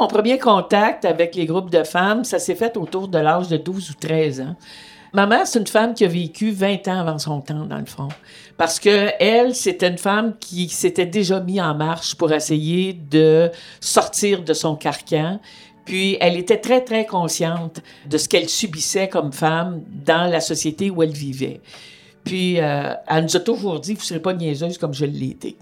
Mon premier contact avec les groupes de femmes, ça s'est fait autour de l'âge de 12 ou 13 ans. Ma mère, c'est une femme qui a vécu 20 ans avant son temps, dans le fond. Parce que elle, c'était une femme qui s'était déjà mise en marche pour essayer de sortir de son carcan. Puis elle était très, très consciente de ce qu'elle subissait comme femme dans la société où elle vivait. Puis euh, elle nous a toujours dit, vous ne serez pas niaiseuse comme je l'ai été.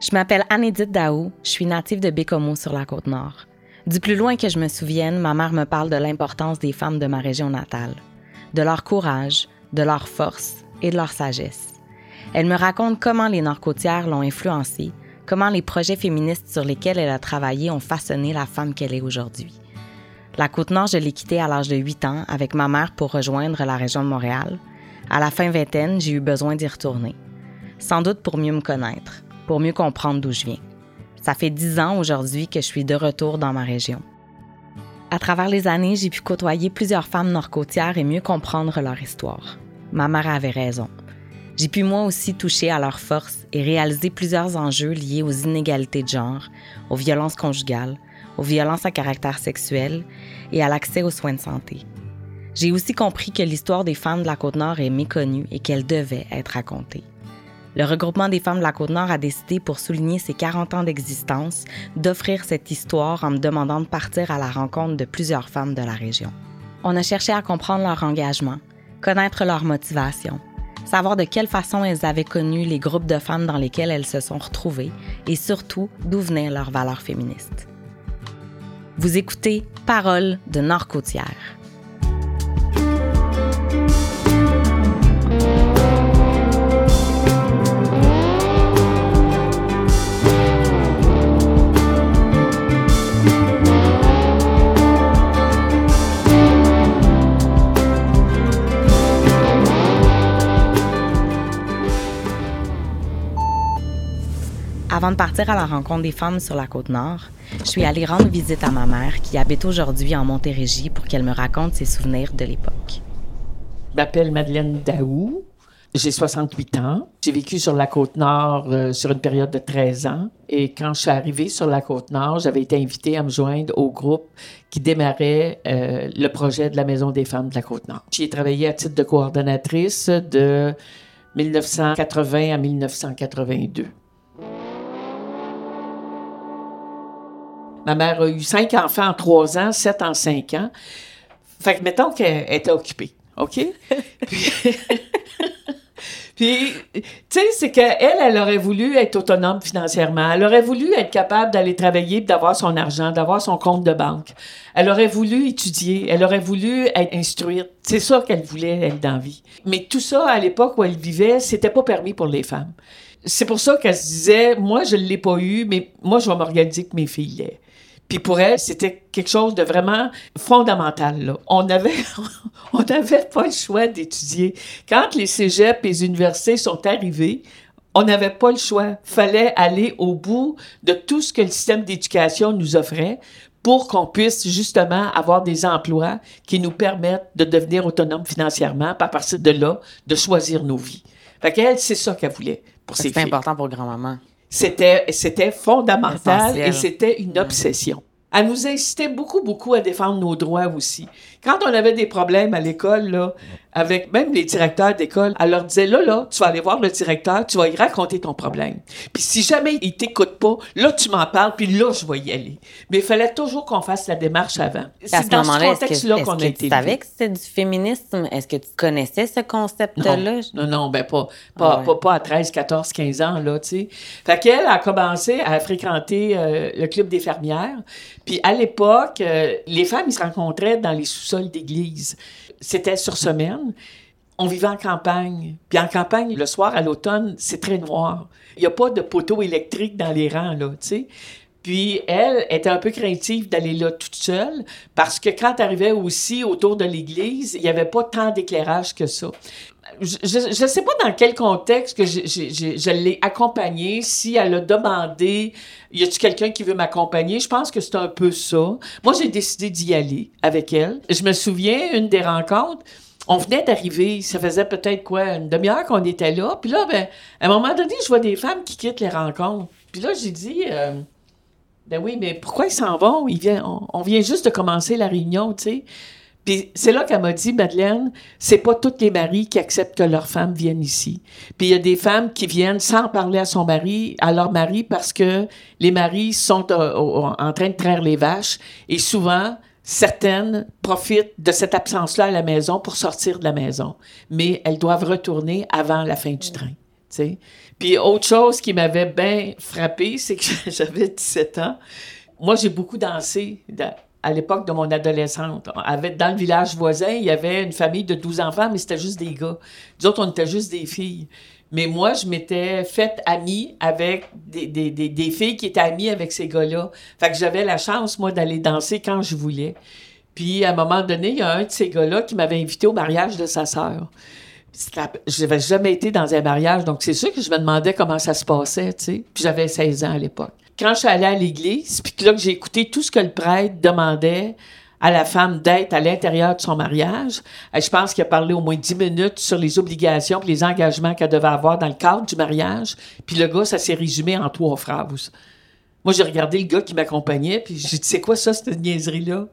Je m'appelle Anne-Édith Daou, je suis native de Bécomo sur la côte nord. Du plus loin que je me souvienne, ma mère me parle de l'importance des femmes de ma région natale, de leur courage, de leur force et de leur sagesse. Elle me raconte comment les Nord-Côtières l'ont influencée, comment les projets féministes sur lesquels elle a travaillé ont façonné la femme qu'elle est aujourd'hui. La Côte-Nord, je l'ai quittée à l'âge de 8 ans avec ma mère pour rejoindre la région de Montréal. À la fin vingtaine, j'ai eu besoin d'y retourner. Sans doute pour mieux me connaître, pour mieux comprendre d'où je viens. Ça fait dix ans aujourd'hui que je suis de retour dans ma région. À travers les années, j'ai pu côtoyer plusieurs femmes nord-côtières et mieux comprendre leur histoire. Ma mère avait raison. J'ai pu moi aussi toucher à leurs forces et réaliser plusieurs enjeux liés aux inégalités de genre, aux violences conjugales, aux violences à caractère sexuel et à l'accès aux soins de santé. J'ai aussi compris que l'histoire des femmes de la Côte-Nord est méconnue et qu'elle devait être racontée. Le regroupement des femmes de la Côte-Nord a décidé, pour souligner ses 40 ans d'existence, d'offrir cette histoire en me demandant de partir à la rencontre de plusieurs femmes de la région. On a cherché à comprendre leur engagement, connaître leur motivation, savoir de quelle façon elles avaient connu les groupes de femmes dans lesquels elles se sont retrouvées et surtout d'où venaient leurs valeurs féministes. Vous écoutez Paroles de Nord-Côtière. Avant de partir à la rencontre des femmes sur la côte nord, je suis allée rendre visite à ma mère qui habite aujourd'hui en Montérégie pour qu'elle me raconte ses souvenirs de l'époque. Je m'appelle Madeleine Daou. J'ai 68 ans. J'ai vécu sur la côte nord euh, sur une période de 13 ans. Et quand je suis arrivée sur la côte nord, j'avais été invitée à me joindre au groupe qui démarrait euh, le projet de la Maison des femmes de la côte nord. J'y ai travaillé à titre de coordonnatrice de 1980 à 1982. Ma mère a eu cinq enfants en trois ans, sept en cinq ans. Fait que mettons qu'elle était occupée, OK? Puis, tu sais, c'est qu'elle, elle aurait voulu être autonome financièrement. Elle aurait voulu être capable d'aller travailler, d'avoir son argent, d'avoir son compte de banque. Elle aurait voulu étudier. Elle aurait voulu être instruite. C'est ça qu'elle voulait, elle, dans vie. Mais tout ça, à l'époque où elle vivait, c'était pas permis pour les femmes. C'est pour ça qu'elle se disait, moi, je ne l'ai pas eu, mais moi, je vais m'organiser que mes filles l'aient. Puis pour elle, c'était quelque chose de vraiment fondamental. Là. On avait, on n'avait pas le choix d'étudier. Quand les cégeps et les universités sont arrivés, on n'avait pas le choix. Fallait aller au bout de tout ce que le système d'éducation nous offrait pour qu'on puisse justement avoir des emplois qui nous permettent de devenir autonomes financièrement, puis à partir de là, de choisir nos vies. Fait qu'elle, c'est ça qu'elle voulait pour ses filles. C'est important pour grand-maman. C'était, c'était fondamental et c'était une obsession. Elle nous incitait beaucoup, beaucoup à défendre nos droits aussi. Quand on avait des problèmes à l'école, là, avec même les directeurs d'école, elle leur disait, là, là, tu vas aller voir le directeur, tu vas y raconter ton problème. Puis si jamais il t'écoute pas, là, tu m'en parles, puis là, je vais y aller. Mais il fallait toujours qu'on fasse la démarche avant. C'est dans ce contexte-là qu'on a été. Tu savais que c'était du féminisme? Est-ce que tu connaissais ce concept-là? Non, non, ben pas, pas, ah pas, à 13, 14, 15 ans, là, tu sais. Fait qu'elle a commencé à fréquenter euh, le club des fermières. Puis à l'époque, euh, les femmes, ils se rencontraient dans les sous-sols d'église. C'était sur semaine. On vivait en campagne. Puis en campagne, le soir, à l'automne, c'est très noir. Il n'y a pas de poteau électrique dans les rangs, là, tu sais. Puis elle était un peu craintive d'aller là toute seule parce que quand elle arrivait aussi autour de l'église, il n'y avait pas tant d'éclairage que ça je ne sais pas dans quel contexte que je, l'ai accompagnée, si elle a demandé y a-tu quelqu'un qui veut m'accompagner? Je pense que c'est un peu ça. Moi, j'ai décidé d'y aller avec elle. Je me souviens, une des rencontres, on venait d'arriver, ça faisait peut-être quoi, une demi-heure qu'on était là. Puis là, ben, à un moment donné, je vois des femmes qui quittent les rencontres. Puis là, j'ai dit, euh, Ben oui, mais pourquoi ils s'en vont? Ils viennent, on, vient juste de commencer la réunion, tu sais. C'est là qu'elle m'a dit, Madeleine, c'est pas toutes les maris qui acceptent que leurs femmes viennent ici. Puis il y a des femmes qui viennent sans parler à son mari, à leur mari, parce que les maris sont euh, en train de traire les vaches. Et souvent, certaines profitent de cette absence-là à la maison pour sortir de la maison. Mais elles doivent retourner avant la fin du train. Puis autre chose qui m'avait bien frappé, c'est que j'avais 17 ans. Moi, j'ai beaucoup dansé à l'époque de mon adolescente. dans le village voisin, il y avait une famille de 12 enfants, mais c'était juste des gars. Nous autres, on était juste des filles. Mais moi, je m'étais faite amie avec des, des, des, filles qui étaient amies avec ces gars-là. Fait que j'avais la chance, moi, d'aller danser quand je voulais. Puis, à un moment donné, il y a un de ces gars-là qui m'avait invité au mariage de sa sœur. Je n'avais jamais été dans un mariage, donc c'est sûr que je me demandais comment ça se passait, tu sais. Puis j'avais 16 ans à l'époque quand je suis allée à l'église, puis là que j'ai écouté tout ce que le prêtre demandait à la femme d'être à l'intérieur de son mariage, je pense qu'il a parlé au moins dix minutes sur les obligations et les engagements qu'elle devait avoir dans le cadre du mariage. Puis le gars, ça s'est résumé en trois phrases. Moi, j'ai regardé le gars qui m'accompagnait, puis j'ai dit, c'est quoi ça, cette niaiserie-là?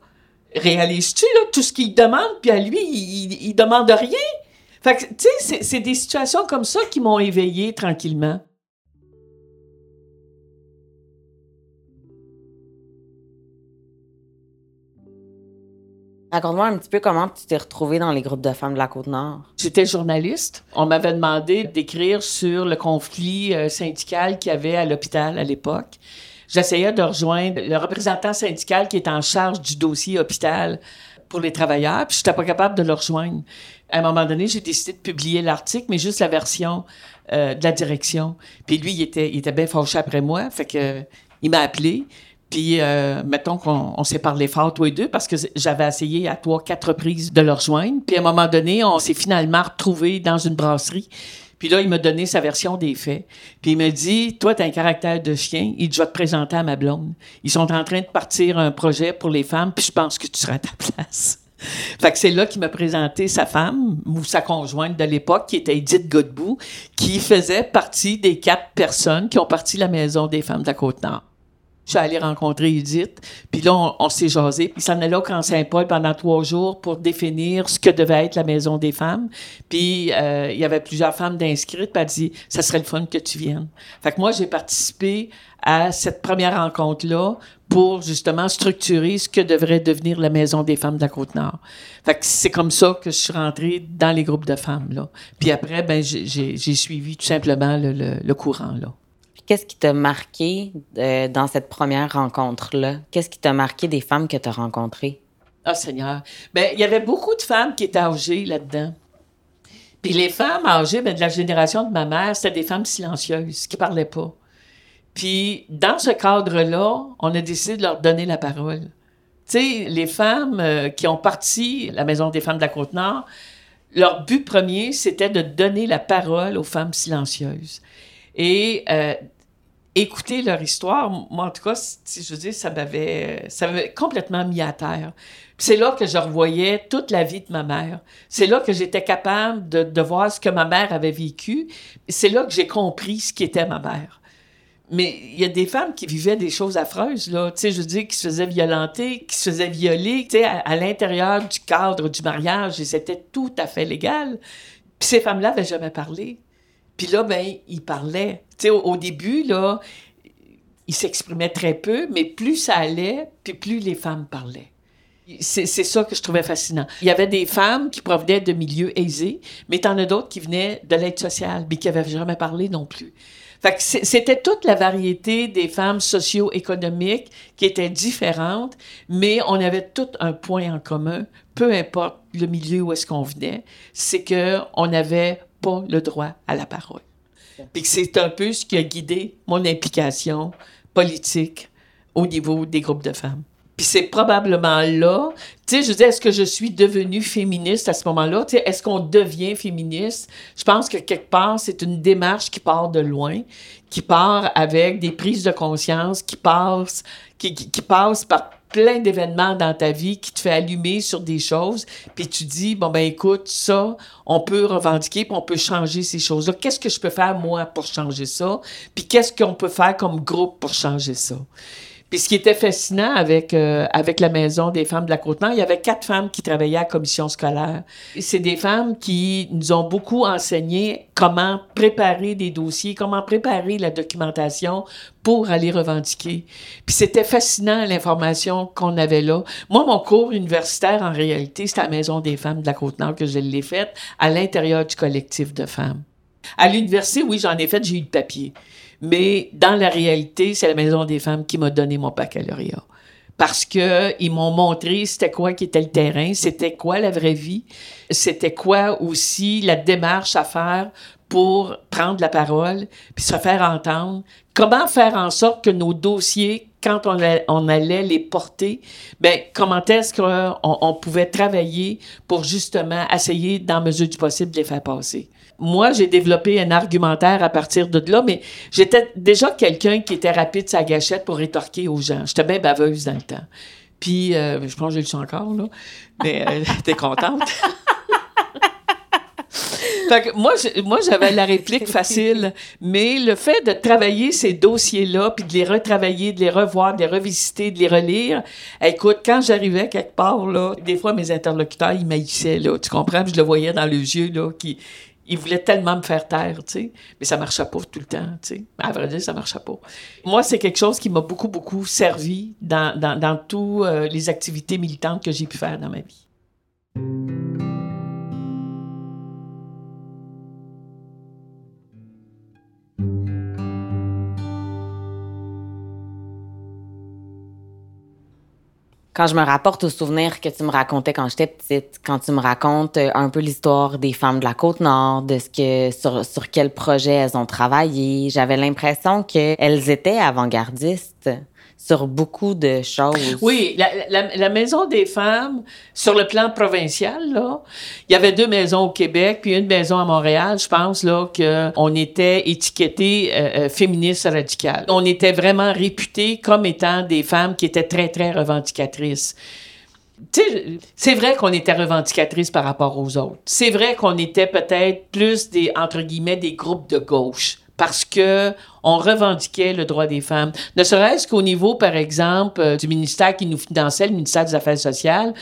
Réalises-tu, là, tout ce qu'il demande, puis à lui, il, il, demande rien? Fait que, tu sais, c'est des situations comme ça qui m'ont éveillé tranquillement. Raconte-moi un petit peu comment tu t'es retrouvée dans les groupes de femmes de la Côte-Nord. J'étais journaliste. On m'avait demandé d'écrire sur le conflit euh, syndical qu'il y avait à l'hôpital à l'époque. J'essayais de rejoindre le représentant syndical qui est en charge du dossier hôpital pour les travailleurs, puis je n'étais pas capable de le rejoindre. À un moment donné, j'ai décidé de publier l'article, mais juste la version euh, de la direction. Puis lui, il était, il était bien fâché après moi, fait que il m'a appelé. Puis, euh, mettons qu'on s'est parlé fort tous les deux parce que j'avais essayé à trois, quatre reprises de le rejoindre. Puis, à un moment donné, on s'est finalement retrouvés dans une brasserie. Puis là, il m'a donné sa version des faits. Puis il m'a dit, toi, tu as un caractère de chien, il doit te présenter à ma blonde. Ils sont en train de partir un projet pour les femmes, puis je pense que tu seras à ta place. fait que c'est là qu'il m'a présenté sa femme, ou sa conjointe de l'époque, qui était Edith Godbout, qui faisait partie des quatre personnes qui ont parti la Maison des femmes de la Côte-Nord. Je suis allée rencontrer Edith, puis là, on, s'est jasé. Puis s'en allait au Camp Saint-Paul pendant trois jours pour définir ce que devait être la Maison des femmes. Puis euh, il y avait plusieurs femmes d'inscrites, puis elle dit « ça serait le fun que tu viennes ». Fait que moi, j'ai participé à cette première rencontre-là pour justement structurer ce que devrait devenir la Maison des femmes de la Côte-Nord. Fait que c'est comme ça que je suis rentrée dans les groupes de femmes, là. Puis après, ben j'ai suivi tout simplement le, le courant, là. Qu'est-ce qui t'a marqué euh, dans cette première rencontre-là? Qu'est-ce qui t'a marqué des femmes que tu as rencontrées? Ah, Seigneur. Bien, il y avait beaucoup de femmes qui étaient âgées là-dedans. Puis les femmes âgées, bien, de la génération de ma mère, c'était des femmes silencieuses qui parlaient pas. Puis dans ce cadre-là, on a décidé de leur donner la parole. Tu sais, les femmes euh, qui ont parti la Maison des femmes de la Côte-Nord, leur but premier, c'était de donner la parole aux femmes silencieuses. Et euh, écouter leur histoire, moi, en tout cas, je veux ça m'avait, ça m'avait complètement mis à terre. C'est là que je revoyais toute la vie de ma mère. C'est là que j'étais capable de, voir ce que ma mère avait vécu. C'est là que j'ai compris ce qu'était ma mère. Mais il y a des femmes qui vivaient des choses affreuses, là. Tu sais, je veux qui se faisaient violenter, qui se faisaient violer, tu sais, à, l'intérieur du cadre du mariage, et c'était tout à fait légal. Puis ces femmes-là n'avaient jamais parlé. Puis là, ben, il parlait. Tu sais, au, début, là, il s'exprimait très peu, mais plus ça allait, puis plus les femmes parlaient. C'est ça que je trouvais fascinant. Il y avait des femmes qui provenaient de milieux aisés, mais il en a d'autres qui venaient de l'aide sociale, mais qui n'avaient jamais parlé non plus. Fait que c'était toute la variété des femmes socio-économiques qui étaient différentes, mais on avait tout un point en commun, peu importe le milieu où est-ce qu'on venait, c'est que on avait pas le droit à la parole. Puis c'est un peu ce qui a guidé mon implication politique au niveau des groupes de femmes. Puis c'est probablement là, tu sais, je dis, est-ce que je suis devenue féministe à ce moment-là? Tu sais, est-ce qu'on devient féministe? Je pense que quelque part, c'est une démarche qui part de loin, qui part avec des prises de conscience, qui passe, qui passe par plein d'événements dans ta vie qui te fait allumer sur des choses, puis tu dis, bon, ben écoute, ça, on peut revendiquer, puis on peut changer ces choses-là. Qu'est-ce que je peux faire, moi, pour changer ça? Puis qu'est-ce qu'on peut faire comme groupe pour changer ça? Puis ce qui était fascinant avec, euh, avec la Maison des femmes de la Côte-Nord, il y avait quatre femmes qui travaillaient à commission scolaire. C'est des femmes qui nous ont beaucoup enseigné comment préparer des dossiers, comment préparer la documentation pour aller revendiquer. Puis c'était fascinant l'information qu'on avait là. Moi, mon cours universitaire, en réalité, c'était à la Maison des femmes de la Côte-Nord que je l'ai faite à l'intérieur du collectif de femmes. À l'université, oui, j'en ai fait, j'ai eu le papier. Mais dans la réalité, c'est la Maison des femmes qui m'a donné mon baccalauréat. Parce que ils m'ont montré c'était quoi qui était le terrain, c'était quoi la vraie vie, c'était quoi aussi la démarche à faire pour prendre la parole puis se faire entendre. Comment faire en sorte que nos dossiers, quand on, allait les porter, ben comment est-ce qu'on on pouvait travailler pour justement essayer, dans mesure du possible, de les faire passer? Moi, j'ai développé un argumentaire à partir de là, mais j'étais déjà quelqu'un qui était rapide sa gâchette pour rétorquer aux gens. J'étais bien baveuse dans le temps. Puis, euh, je pense que j'ai le son encore, là. Mais euh, t'es contente? fait que moi, moi, j'avais la réplique facile, mais le fait de travailler ces dossiers-là, puis de les retravailler, de les revoir, de les revisiter, de les relire, écoute, quand j'arrivais quelque part, là, des fois, mes interlocuteurs, ils maïssaient, là, tu comprends? je le voyais dans les yeux, là, qui, il voulait tellement me faire taire, tu sais, mais ça marchait pas tout le temps, tu sais. À vrai dire, ça marchait pas. Moi, c'est quelque chose qui m'a beaucoup, beaucoup servi dans, dans, dans toutes euh, les activités militantes que j'ai pu faire dans ma vie. Quand je me rapporte aux souvenirs que tu me racontais quand j'étais petite, quand tu me racontes euh, un peu l'histoire des femmes de la côte nord, de ce que sur, sur quel projet elles ont travaillé, j'avais l'impression qu'elles étaient avant-gardistes sur beaucoup de choses. Oui, la, Maison des femmes, sur le plan provincial, là, il y avait deux maisons au Québec, puis une maison à Montréal, je pense, là, qu'on était étiqueté euh, euh, féministe radical. On était vraiment réputés comme étant des femmes qui étaient très, très revendicatrices. C'est vrai qu'on était revendicatrices par rapport aux autres. C'est vrai qu'on était peut-être plus des, entre guillemets, des groupes de gauche parce que on revendiquait le droit des femmes. Ne serait-ce qu'au niveau, par exemple, euh, du ministère qui nous finançait, le ministère des Affaires sociales,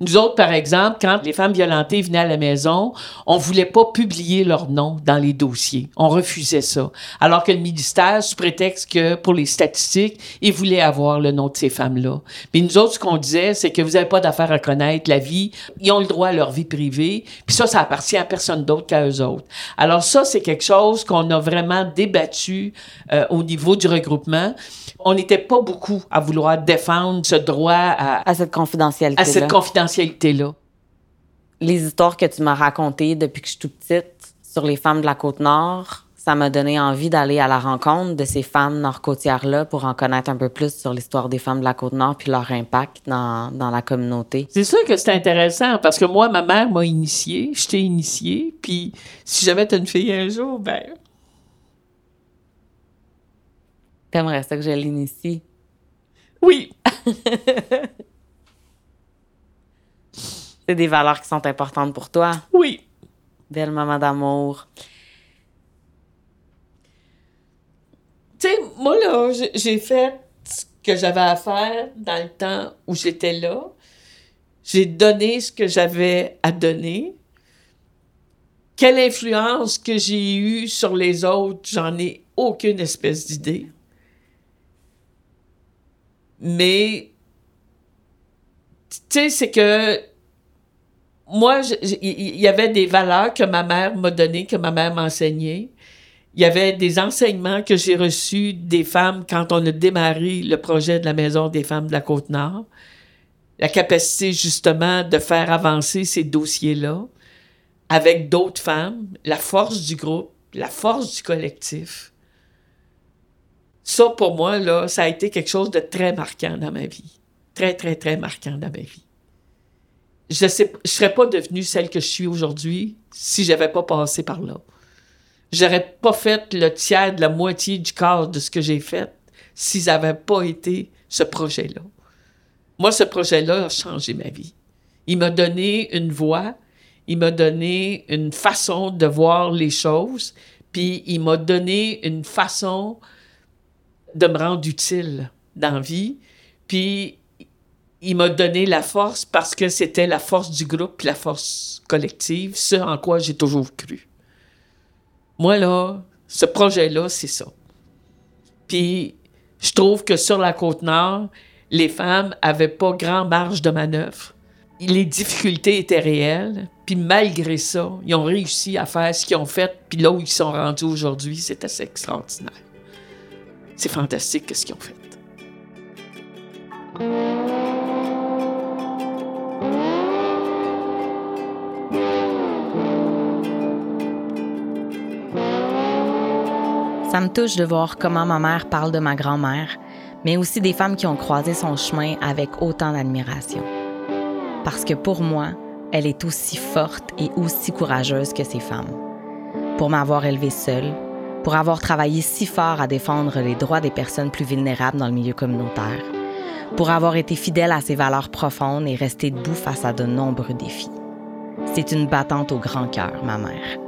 nous autres, par exemple, quand les femmes violentées venaient à la maison, on voulait pas publier leur nom dans les dossiers. On refusait ça. Alors que le ministère, sous prétexte que pour les statistiques, il voulait avoir le nom de ces femmes-là. Mais nous autres, ce qu'on disait, c'est que vous n'avez pas d'affaire à connaître la vie. Ils ont le droit à leur vie privée. Puis ça, ça appartient à personne d'autre qu'à eux autres. Alors ça, c'est quelque chose qu'on a vraiment débattu euh, au niveau du regroupement on n'était pas beaucoup à vouloir défendre ce droit à, à cette confidentialité. À cette confidentialité-là. Les histoires que tu m'as racontées depuis que je suis toute petite sur les femmes de la Côte-Nord, ça m'a donné envie d'aller à la rencontre de ces femmes nord-côtières-là pour en connaître un peu plus sur l'histoire des femmes de la Côte-Nord puis leur impact dans, dans la communauté. C'est sûr que c'est intéressant parce que moi, ma mère m'a initiée, je t'ai initiée, puis si jamais tu une fille un jour, ben T'aimerais ça que je l'initie? Oui. C'est des valeurs qui sont importantes pour toi? Oui. Belle maman d'amour. Tu sais, moi, là, j'ai fait ce que j'avais à faire dans le temps où j'étais là. J'ai donné ce que j'avais à donner. Quelle influence que j'ai eue sur les autres, j'en ai aucune espèce d'idée. Mais, tu sais, c'est que moi, il y, avait des valeurs que ma mère m'a données, que ma mère m'a enseignées. Il y avait des enseignements que j'ai reçus des femmes quand on a démarré le projet de la Maison des femmes de la Côte-Nord. La capacité, justement, de faire avancer ces dossiers-là avec d'autres femmes, la force du groupe, la force du collectif. Ça, pour moi, là, ça a été quelque chose de très marquant dans ma vie. Très, très, très marquant dans ma vie. Je ne je serais pas devenue celle que je suis aujourd'hui si j'avais pas passé par là. J'aurais pas fait le tiers de la moitié du quart de ce que j'ai fait si ça n'avait pas été ce projet-là. Moi, ce projet-là a changé ma vie. Il m'a donné une voix, il m'a donné une façon de voir les choses, puis il m'a donné une façon de me rendre utile dans la vie. Puis il m'a donné la force parce que c'était la force du groupe la force collective, ce en quoi j'ai toujours cru. Moi, là, ce projet-là, c'est ça. Puis je trouve que sur la Côte-Nord, les femmes avaient pas grand marge de manœuvre. Les difficultés étaient réelles, puis malgré ça, ils ont réussi à faire ce qu'ils ont fait, puis là où ils sont rendus aujourd'hui, c'est assez extraordinaire. C'est fantastique ce qu'ils ont fait. Ça me touche de voir comment ma mère parle de ma grand-mère, mais aussi des femmes qui ont croisé son chemin avec autant d'admiration. Parce que pour moi, elle est aussi forte et aussi courageuse que ces femmes. Pour m'avoir élevée seule, pour avoir travaillé si fort à défendre les droits des personnes plus vulnérables dans le milieu communautaire, pour avoir été fidèle à ses valeurs profondes et rester debout face à de nombreux défis. C'est une battante au grand cœur, ma mère.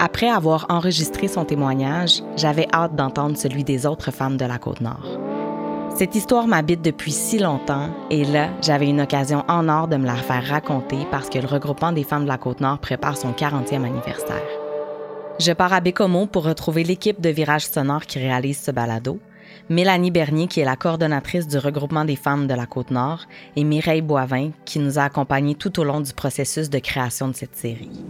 Après avoir enregistré son témoignage, j'avais hâte d'entendre celui des autres femmes de la Côte-Nord. Cette histoire m'habite depuis si longtemps et là, j'avais une occasion en or de me la faire raconter parce que le regroupement des femmes de la Côte-Nord prépare son 40e anniversaire. Je pars à Bécomo pour retrouver l'équipe de Virage Sonore qui réalise ce balado, Mélanie Bernier qui est la coordonnatrice du regroupement des femmes de la Côte-Nord et Mireille Boivin qui nous a accompagnés tout au long du processus de création de cette série.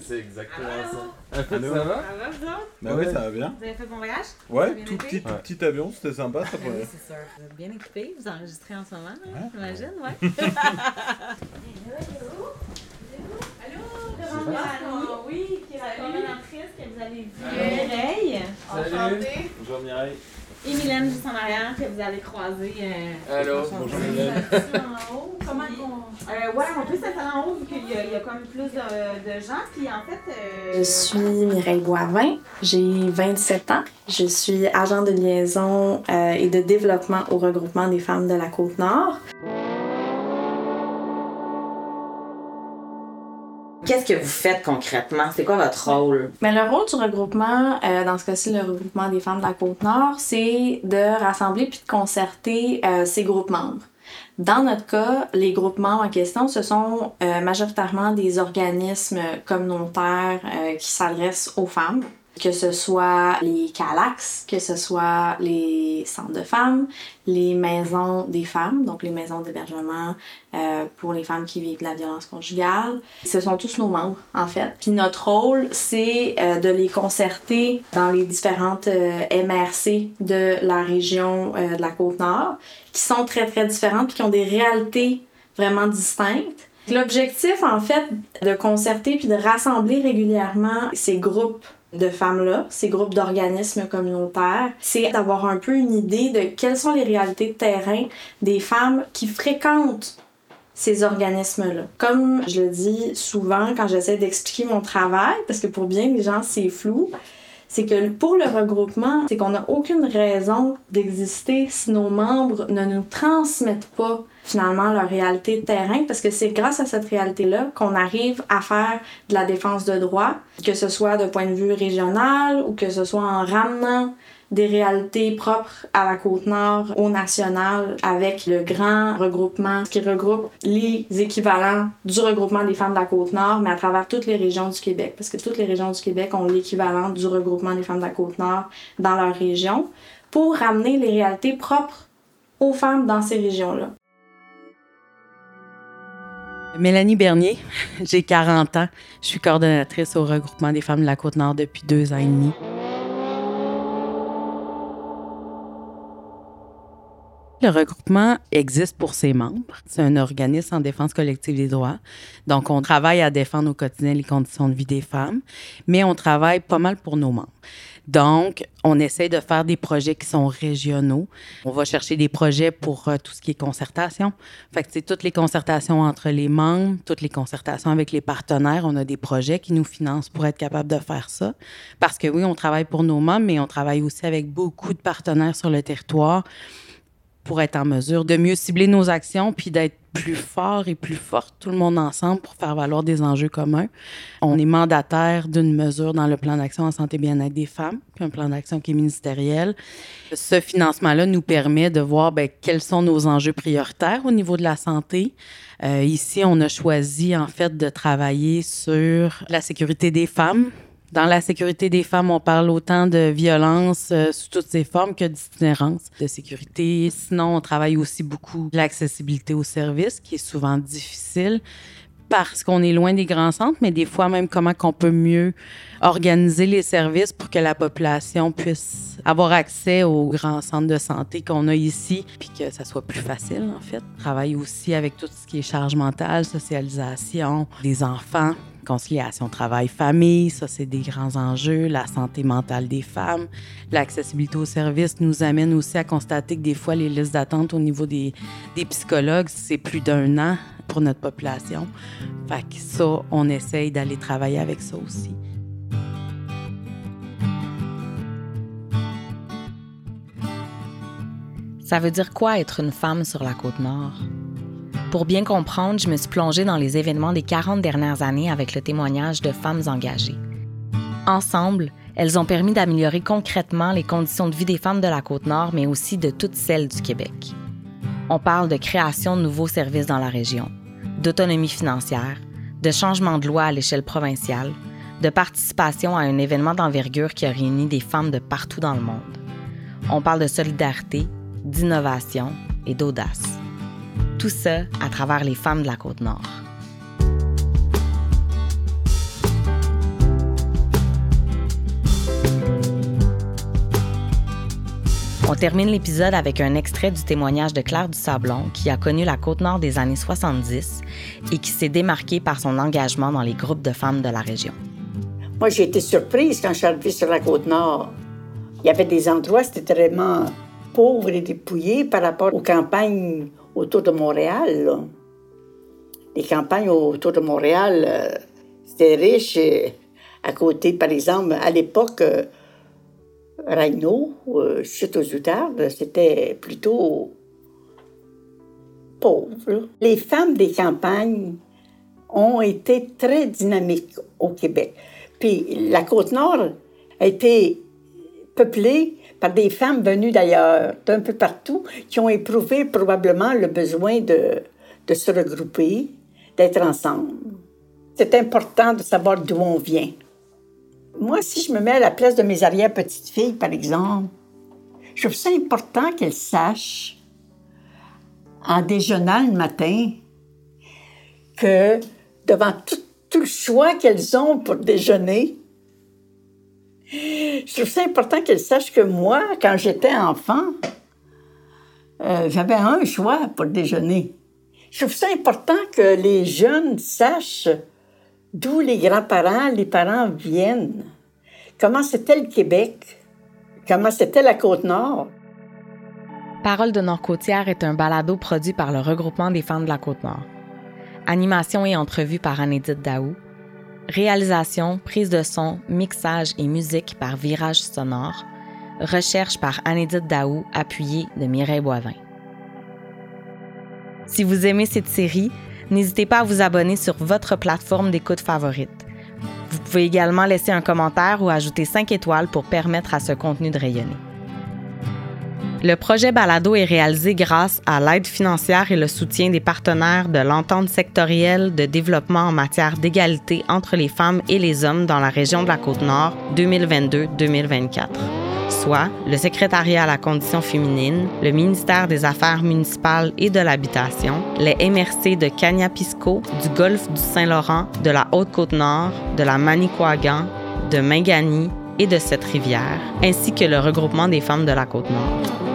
c'est exactement ça. ça va? Ça va, bah oui, ça va bien. Vous avez fait bon voyage? Ouais, tout petit, avion, c'était sympa. Ça oui, c'est sûr. Vous êtes bien équipé, vous enregistrez en ce moment, hein, j'imagine, ouais. Allô, oui, qui est la coordonnatrice que vous avez vue. Mireille? Salut. Bonjour Mireille. Et Mylène juste en arrière que vous allez croiser. Euh, Allô, bonjour Mylène. en haut? Comment on. Euh, ouais, on peut s'installer en haut vu qu'il y, y, a comme plus de, de gens. Puis en fait. Euh... Je suis Mireille Boivin. J'ai 27 ans. Je suis agent de liaison euh, et de développement au regroupement des femmes de la Côte-Nord. Qu'est-ce que vous faites concrètement? C'est quoi votre rôle? Mais le rôle du regroupement, euh, dans ce cas-ci, le regroupement des femmes de la Côte-Nord, c'est de rassembler puis de concerter euh, ces groupes membres. Dans notre cas, les groupes membres en question, ce sont euh, majoritairement des organismes communautaires euh, qui s'adressent aux femmes que ce soit les CALAX, que ce soit les centres de femmes, les maisons des femmes, donc les maisons d'hébergement euh, pour les femmes qui vivent de la violence conjugale. Ce sont tous nos membres, en fait. Puis notre rôle, c'est euh, de les concerter dans les différentes euh, MRC de la région euh, de la Côte-Nord, qui sont très, très différentes, puis qui ont des réalités vraiment distinctes. L'objectif, en fait, de concerter puis de rassembler régulièrement ces groupes de femmes-là, ces groupes d'organismes communautaires, c'est d'avoir un peu une idée de quelles sont les réalités de terrain des femmes qui fréquentent ces organismes-là. Comme je le dis souvent quand j'essaie d'expliquer mon travail, parce que pour bien les gens, c'est flou, c'est que pour le regroupement, c'est qu'on n'a aucune raison d'exister si nos membres ne nous transmettent pas finalement leur réalité de terrain parce que c'est grâce à cette réalité-là qu'on arrive à faire de la défense de droit, que ce soit de point de vue régional ou que ce soit en ramenant des réalités propres à la Côte-Nord, au national, avec le grand regroupement qui regroupe les équivalents du regroupement des femmes de la Côte-Nord, mais à travers toutes les régions du Québec, parce que toutes les régions du Québec ont l'équivalent du regroupement des femmes de la Côte-Nord dans leur région, pour ramener les réalités propres aux femmes dans ces régions-là. Mélanie Bernier, j'ai 40 ans. Je suis coordonnatrice au regroupement des femmes de la Côte-Nord depuis deux ans et demi. Le regroupement existe pour ses membres. C'est un organisme en défense collective des droits. Donc, on travaille à défendre au quotidien les conditions de vie des femmes, mais on travaille pas mal pour nos membres. Donc, on essaie de faire des projets qui sont régionaux. On va chercher des projets pour euh, tout ce qui est concertation. Fait que c'est toutes les concertations entre les membres, toutes les concertations avec les partenaires. On a des projets qui nous financent pour être capable de faire ça. Parce que oui, on travaille pour nos membres, mais on travaille aussi avec beaucoup de partenaires sur le territoire pour être en mesure de mieux cibler nos actions puis d'être plus fort et plus fort, tout le monde ensemble, pour faire valoir des enjeux communs. On est mandataire d'une mesure dans le plan d'action en santé et bien-être des femmes, un plan d'action qui est ministériel. Ce financement-là nous permet de voir bien, quels sont nos enjeux prioritaires au niveau de la santé. Euh, ici, on a choisi en fait de travailler sur la sécurité des femmes, dans la sécurité des femmes, on parle autant de violence euh, sous toutes ses formes que d'itinérance de sécurité. Sinon, on travaille aussi beaucoup l'accessibilité aux services, qui est souvent difficile parce qu'on est loin des grands centres, mais des fois même comment qu'on peut mieux organiser les services pour que la population puisse avoir accès aux grands centres de santé qu'on a ici, puis que ça soit plus facile en fait. Travaille aussi avec tout ce qui est charge mentale, socialisation des enfants, conciliation travail-famille, ça c'est des grands enjeux, la santé mentale des femmes, l'accessibilité aux services nous amène aussi à constater que des fois les listes d'attente au niveau des, des psychologues, c'est plus d'un an pour notre population. Fait que ça, on essaye d'aller travailler avec ça aussi. Ça veut dire quoi être une femme sur la côte nord? Pour bien comprendre, je me suis plongée dans les événements des 40 dernières années avec le témoignage de femmes engagées. Ensemble, elles ont permis d'améliorer concrètement les conditions de vie des femmes de la Côte-Nord, mais aussi de toutes celles du Québec. On parle de création de nouveaux services dans la région, d'autonomie financière, de changement de loi à l'échelle provinciale, de participation à un événement d'envergure qui a réuni des femmes de partout dans le monde. On parle de solidarité, d'innovation et d'audace. À travers les femmes de la côte nord. On termine l'épisode avec un extrait du témoignage de Claire du Sablon qui a connu la côte nord des années 70 et qui s'est démarquée par son engagement dans les groupes de femmes de la région. Moi, j'ai été surprise quand je suis arrivée sur la côte nord. Il y avait des endroits, c'était vraiment pauvre et dépouillé par rapport aux campagnes autour de Montréal. Les campagnes autour de Montréal, euh, c'était riche. à côté, par exemple, à l'époque, euh, Rhino, euh, chute aux outardes, c'était plutôt pauvre. Les femmes des campagnes ont été très dynamiques au Québec. Puis la Côte-Nord a été peuplée par des femmes venues d'ailleurs, d'un peu partout, qui ont éprouvé probablement le besoin de, se regrouper, d'être ensemble. C'est important de savoir d'où on vient. Moi, si je me mets à la place de mes arrière-petites-filles, par exemple, je trouve ça important qu'elles sachent, en déjeunant le matin, que devant tout, tout le choix qu'elles ont pour déjeuner, je trouve ça important qu'elle sache que moi, quand j'étais enfant, euh, j'avais un choix pour déjeuner. Je trouve ça important que les jeunes sachent d'où les grands-parents, les parents viennent. Comment c'était le Québec? Comment c'était la Côte-Nord? Parole de Nord-Côtière est un balado produit par le regroupement des femmes de la Côte-Nord. Animation et entrevue par Anédite Daou. Réalisation, prise de son, mixage et musique par Virage Sonore. Recherche par Anédite Daou, appuyée de Mireille Boivin. Si vous aimez cette série, n'hésitez pas à vous abonner sur votre plateforme d'écoute favorite. Vous pouvez également laisser un commentaire ou ajouter 5 étoiles pour permettre à ce contenu de rayonner. Le projet Balado est réalisé grâce à l'aide financière et le soutien des partenaires de l'entente sectorielle de développement en matière d'égalité entre les femmes et les hommes dans la région de la Côte-Nord 2022-2024 soit le secrétariat à la condition féminine, le ministère des Affaires municipales et de l'Habitation, les MRC de Cagnapisco, du Golfe du Saint-Laurent, de la Haute-Côte-Nord, de la Manicouagan, de Mingani et de cette rivière, ainsi que le regroupement des femmes de la Côte-Nord.